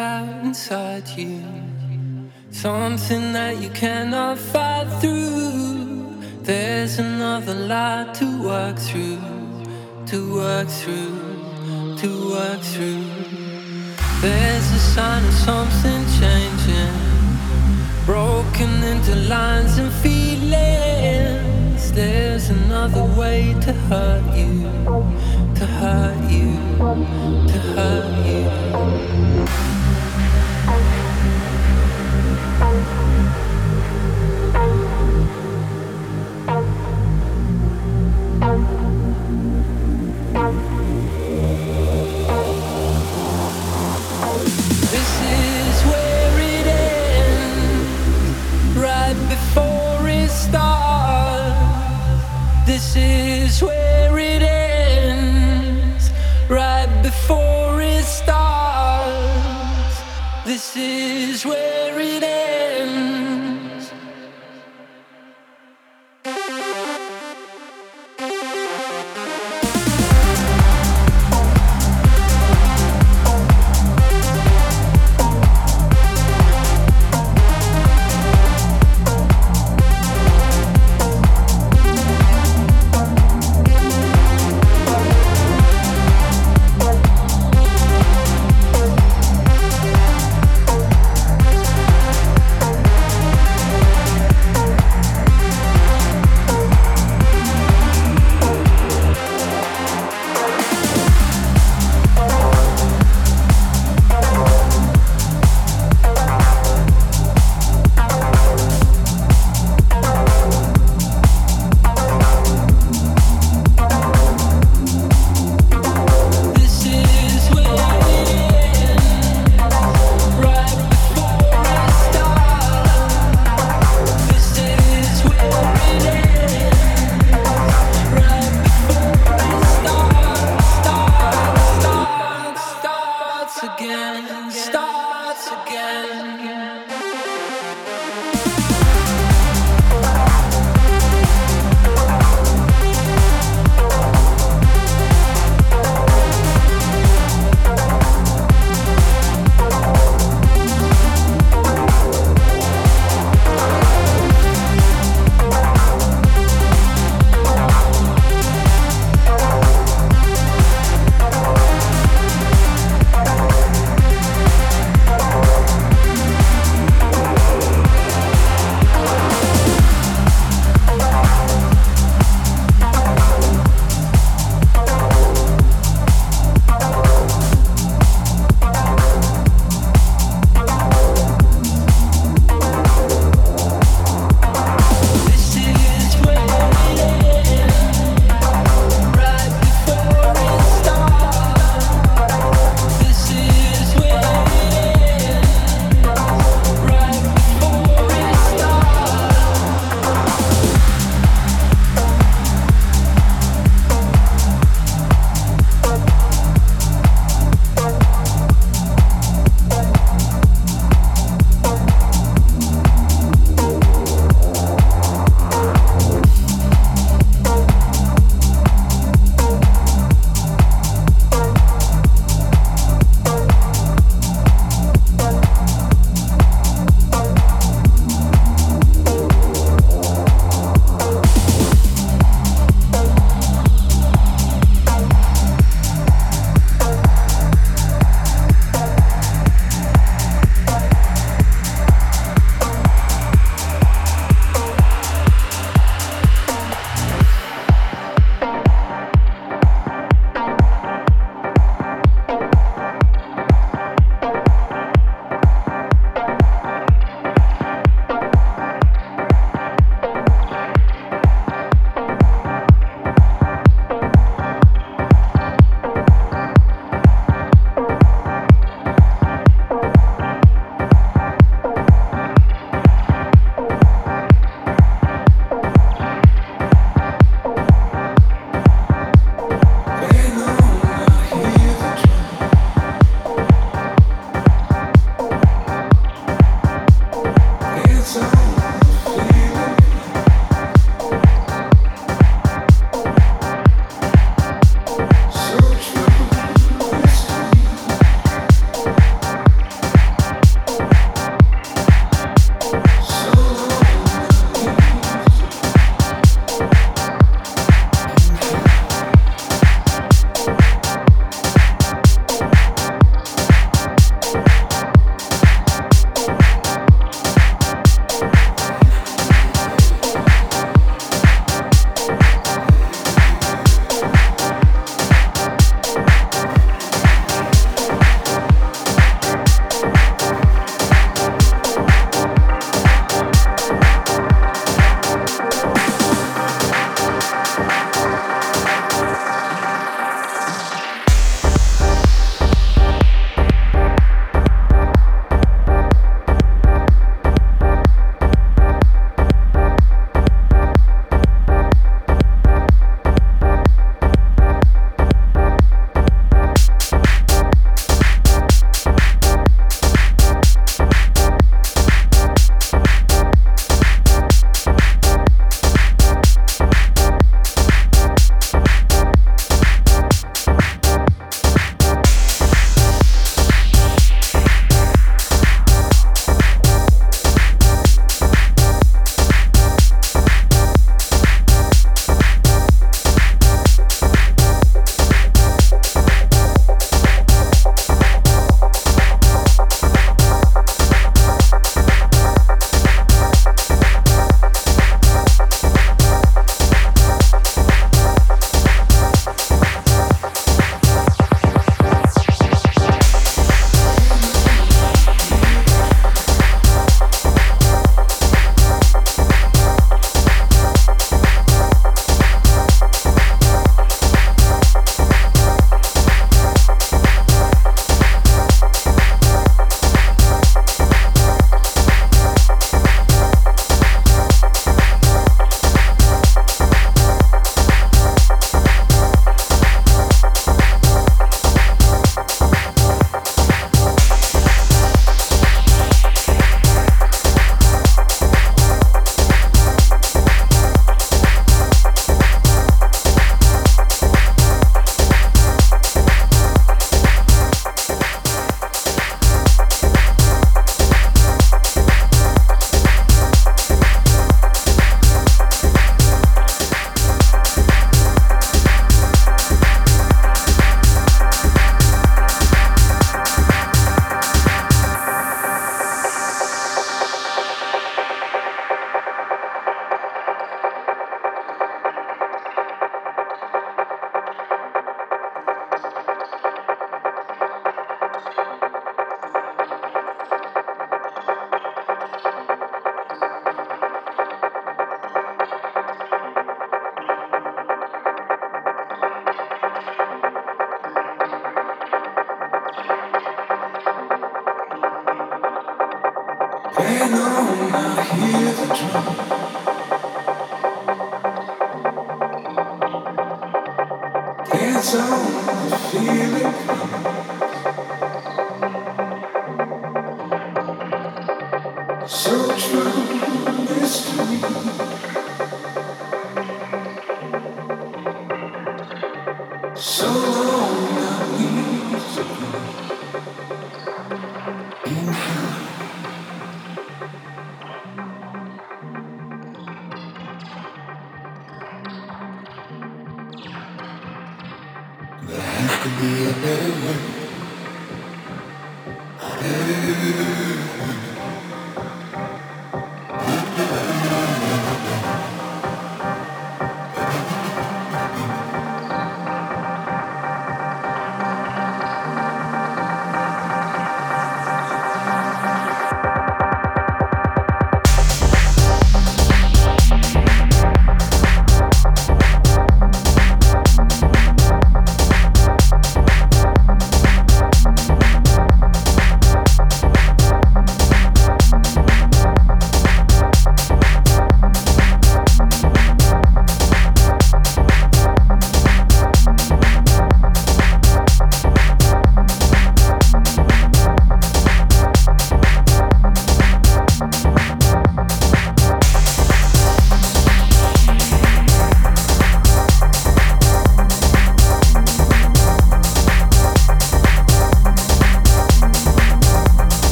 out inside you. Something that you cannot fight through. There's another light to work through, to work through, to work through. There's a sign of something changing, broken into lines and feelings. There's another way to hurt you, to hurt you, to hurt you. this is where it ends, right before it starts. This is where.